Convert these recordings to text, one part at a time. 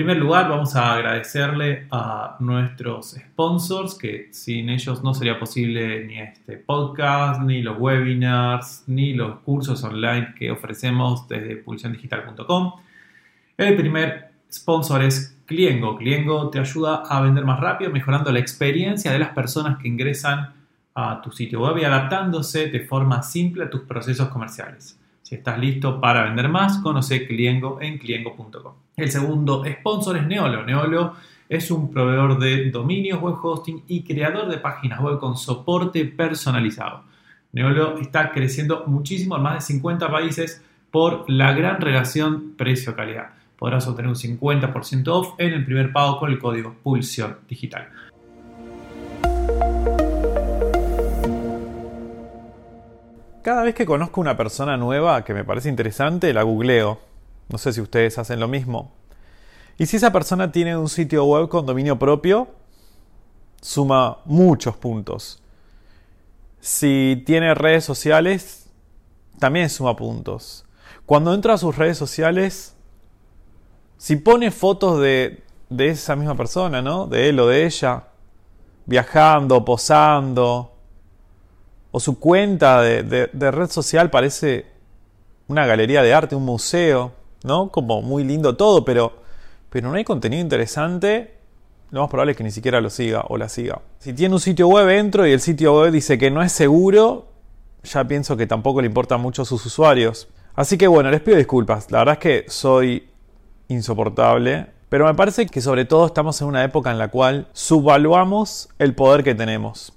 primer lugar, vamos a agradecerle a nuestros sponsors, que sin ellos no sería posible ni este podcast, ni los webinars, ni los cursos online que ofrecemos desde publicaciondigital.com. El primer sponsor es Cliengo. Cliengo te ayuda a vender más rápido, mejorando la experiencia de las personas que ingresan a tu sitio web y adaptándose de forma simple a tus procesos comerciales. Si estás listo para vender más, conoce Cliengo en cliengo.com. El segundo sponsor es Neolo. Neolo es un proveedor de dominios, web hosting y creador de páginas web con soporte personalizado. Neolo está creciendo muchísimo en más de 50 países por la gran relación precio-calidad. Podrás obtener un 50% off en el primer pago con el código Pulsión Digital. Cada vez que conozco una persona nueva que me parece interesante, la googleo. No sé si ustedes hacen lo mismo. Y si esa persona tiene un sitio web con dominio propio, suma muchos puntos. Si tiene redes sociales, también suma puntos. Cuando entra a sus redes sociales, si pone fotos de, de esa misma persona, ¿no? De él o de ella, viajando, posando, o su cuenta de, red social parece una galería de arte, un museo, ¿no? Como muy lindo todo, pero, pero no hay contenido interesante, lo más probable es que ni siquiera lo siga o la siga. Si tiene un sitio web, entro y el sitio web dice que no es seguro, ya pienso que tampoco le importan mucho a sus usuarios. Así que bueno, les pido disculpas, la verdad es que soy insoportable, pero me parece que sobre todo estamos en una época en la cual subvaluamos el poder que tenemos.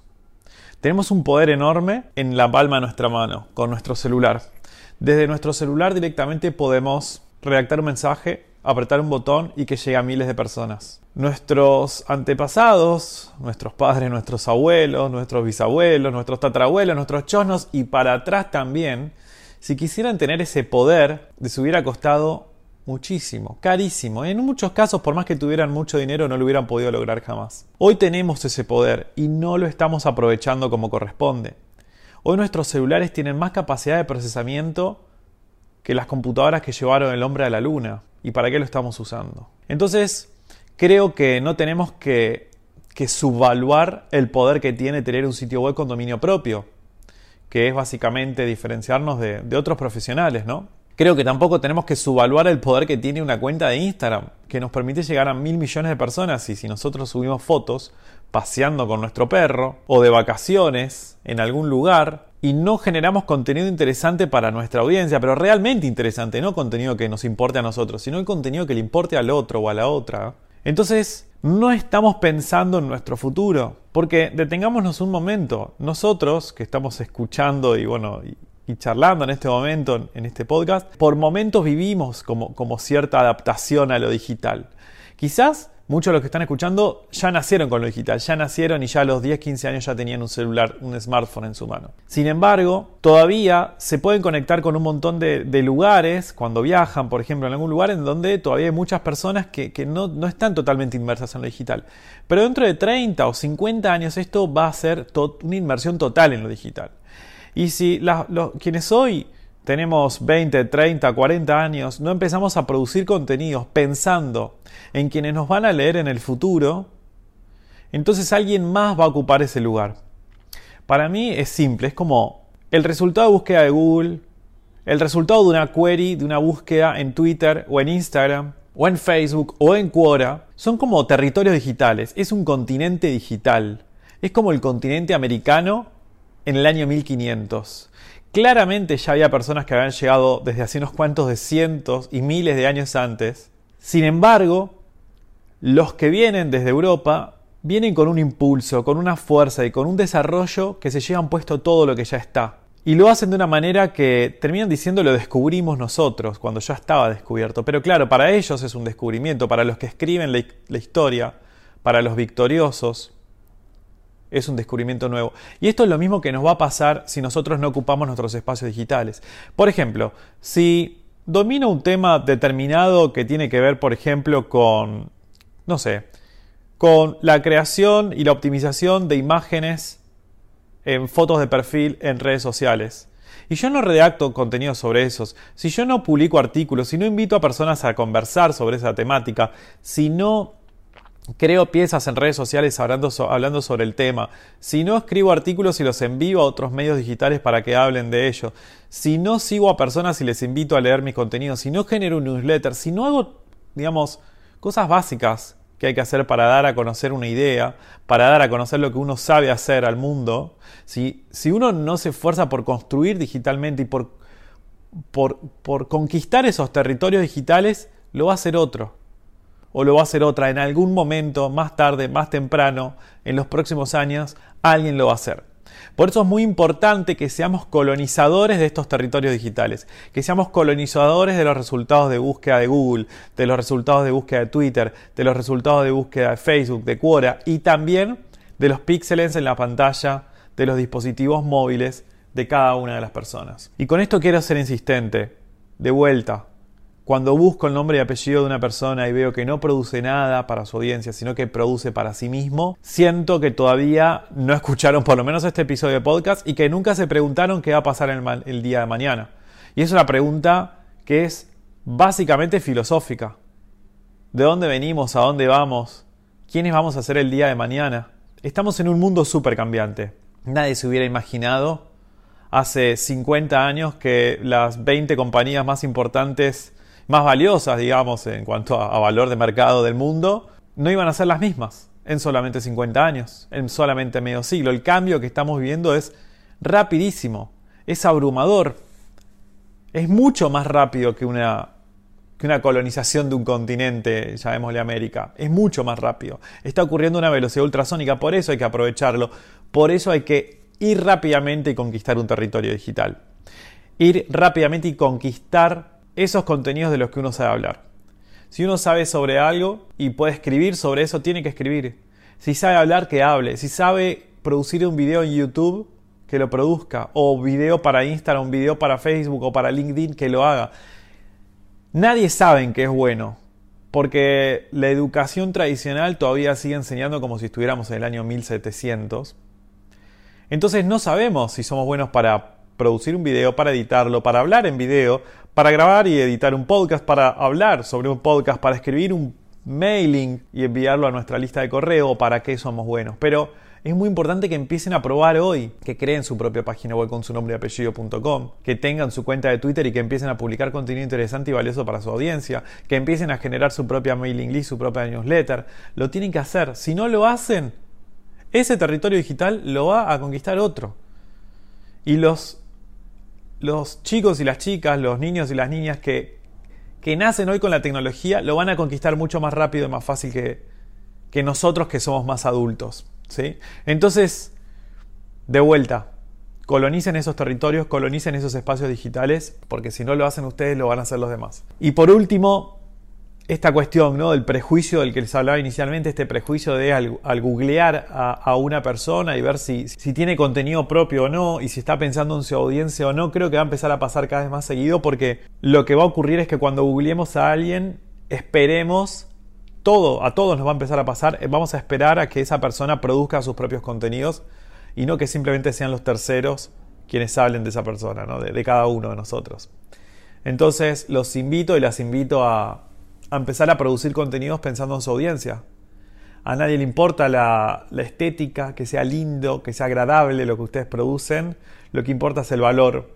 Tenemos un poder enorme en la palma de nuestra mano, con nuestro celular. Desde nuestro celular directamente podemos redactar un mensaje, apretar un botón y que llegue a miles de personas. Nuestros antepasados, nuestros padres, nuestros abuelos, nuestros bisabuelos, nuestros tatarabuelos, nuestros chosnos y para atrás también, si quisieran tener ese poder, les hubiera costado Muchísimo, carísimo. En muchos casos, por más que tuvieran mucho dinero, no lo hubieran podido lograr jamás. Hoy tenemos ese poder y no lo estamos aprovechando como corresponde. Hoy nuestros celulares tienen más capacidad de procesamiento que las computadoras que llevaron el hombre a la luna. ¿Y para qué lo estamos usando? Entonces, creo que no tenemos que, subvaluar el poder que tiene tener un sitio web con dominio propio, que es básicamente diferenciarnos de otros profesionales, ¿no? Creo que tampoco tenemos que subvaluar el poder que tiene una cuenta de Instagram, que nos permite llegar a mil millones de personas y si nosotros subimos fotos paseando con nuestro perro o de vacaciones en algún lugar y no generamos contenido interesante para nuestra audiencia, pero realmente interesante, no contenido que nos importe a nosotros, sino el contenido que le importe al otro o a la otra. Entonces, no estamos pensando en nuestro futuro, porque detengámonos un momento, nosotros que estamos escuchando y bueno, y charlando en este momento, en este podcast, por momentos vivimos como, como cierta adaptación a lo digital. Quizás muchos de los que están escuchando ya nacieron con lo digital, ya nacieron y ya a los 10, 15 años ya tenían un celular, un smartphone en su mano. Sin embargo, todavía se pueden conectar con un montón de, lugares cuando viajan, por ejemplo, en algún lugar en donde todavía hay muchas personas que, no, no, están totalmente inmersas en lo digital. Pero dentro de 30 o 50 años esto va a ser una inmersión total en lo digital. Y si quienes hoy tenemos 20, 30, 40 años, no empezamos a producir contenidos pensando en quienes nos van a leer en el futuro, entonces alguien más va a ocupar ese lugar. Para mí es simple, es como el resultado de búsqueda de Google, el resultado de una query, de una búsqueda en Twitter o en Instagram, o en Facebook o en Quora, son como territorios digitales, es un continente digital. Es como el continente americano en el año 1500. Claramente ya había personas que habían llegado desde hace unos cuantos de cientos y miles de años antes. Sin embargo, los que vienen desde Europa vienen con un impulso, con una fuerza y con un desarrollo que se llevan puesto todo lo que ya está. Y lo hacen de una manera que terminan diciendo lo descubrimos nosotros, cuando ya estaba descubierto. Pero claro, para ellos es un descubrimiento, para los que escriben la, la historia, para los victoriosos, es un descubrimiento nuevo. Y esto es lo mismo que nos va a pasar si nosotros no ocupamos nuestros espacios digitales. Por ejemplo, si domino un tema determinado que tiene que ver, por ejemplo, con, no sé, con la creación y la optimización de imágenes en fotos de perfil en redes sociales. y yo no redacto contenidos sobre esos, si yo no publico artículos, si no invito a personas a conversar sobre esa temática, si no creo piezas en redes sociales hablando, hablando, sobre el tema, si no escribo artículos y los envío a otros medios digitales para que hablen de ello, si no sigo a personas y les invito a leer mis contenidos, si no genero un newsletter, si no hago, digamos, cosas básicas que hay que hacer para dar a conocer una idea, para dar a conocer lo que uno sabe hacer al mundo, si, si uno no se esfuerza por construir digitalmente y por, por, por conquistar esos territorios digitales, lo va a hacer otro o lo va a hacer otra en algún momento, más tarde, más temprano, en los próximos años, alguien lo va a hacer. Por eso es muy importante que seamos colonizadores de estos territorios digitales, que seamos colonizadores de los resultados de búsqueda de Google, de los resultados de búsqueda de Twitter, de los resultados de búsqueda de Facebook, de Quora y también de los píxeles en la pantalla de los dispositivos móviles de cada una de las personas. Y con esto quiero ser insistente, de vuelta, cuando busco el nombre y apellido de una persona y veo que no produce nada para su audiencia, sino que produce para sí mismo, siento que todavía no escucharon por lo menos este episodio de podcast y que nunca se preguntaron qué va a pasar el, día de mañana. Y es una pregunta que es básicamente filosófica. ¿De dónde venimos? ¿A dónde vamos? ¿Quiénes vamos a ser el día de mañana? Estamos en un mundo súper cambiante. Nadie se hubiera imaginado hace 50 años que las 20 compañías más importantes más valiosas, digamos, en cuanto a, valor de mercado del mundo, no iban a ser las mismas en solamente 50 años, en solamente medio siglo. El cambio que estamos viviendo es rapidísimo, es abrumador, es mucho más rápido que una, que una colonización de un continente, llamémosle América, es mucho más rápido. Está ocurriendo una velocidad ultrasónica, por eso hay que aprovecharlo, por eso hay que ir rápidamente y conquistar un territorio digital. Ir rápidamente y conquistar esos contenidos de los que uno sabe hablar. Si uno sabe sobre algo y puede escribir sobre eso, tiene que escribir. Si sabe hablar, que hable. Si sabe producir un video en YouTube, que lo produzca. O video para Instagram, un video para Facebook o para LinkedIn, que lo haga. Nadie sabe en qué es bueno. Porque la educación tradicional todavía sigue enseñando como si estuviéramos en el año 1700. Entonces no sabemos si somos buenos para producir un video, para editarlo, para hablar en video, para grabar y editar un podcast, para hablar sobre un podcast, para escribir un mailing y enviarlo a nuestra lista de correo, para qué somos buenos. Pero es muy importante que empiecen a probar hoy, que creen su propia página web con su nombre y apellido.com, que tengan su cuenta de Twitter y que empiecen a publicar contenido interesante y valioso para su audiencia, que empiecen a generar su propia mailing list, su propia newsletter. Lo tienen que hacer. Si no lo hacen, ese territorio digital lo va a conquistar otro. Y los los chicos y las chicas, los niños y las niñas que, que nacen hoy con la tecnología lo van a conquistar mucho más rápido y más fácil que, que nosotros que somos más adultos. ¿sí? Entonces, de vuelta, colonicen esos territorios, colonicen esos espacios digitales, porque si no lo hacen ustedes, lo van a hacer los demás. Y por último, esta cuestión ¿no? del prejuicio del que les hablaba inicialmente, este prejuicio de al, googlear a, una persona y ver si, si, tiene contenido propio o no y si está pensando en su audiencia o no, creo que va a empezar a pasar cada vez más seguido porque lo que va a ocurrir es que cuando googleemos a alguien, esperemos todo, a todos nos va a empezar a pasar, eh, vamos a esperar a que esa persona produzca sus propios contenidos y no que simplemente sean los terceros quienes hablen de esa persona, ¿no? de cada uno de nosotros. Entonces los invito y las invito a, a empezar a producir contenidos pensando en su audiencia. A nadie le importa la, estética, que sea lindo, que sea agradable lo que ustedes producen. Lo que importa es el valor.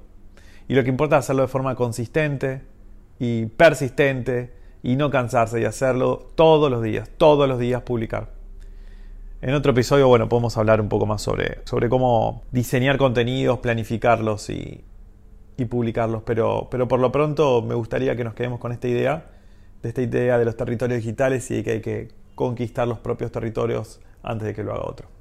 Y lo que importa es hacerlo de forma consistente y persistente y no cansarse y hacerlo todos los días, todos los días publicar. En otro episodio, bueno, podemos hablar un poco más sobre, sobre cómo diseñar contenidos, planificarlos y, y publicarlos, pero, pero por lo pronto me gustaría que nos quedemos con esta idea de esta idea de los territorios digitales y de que hay que conquistar los propios territorios antes de que lo haga otro.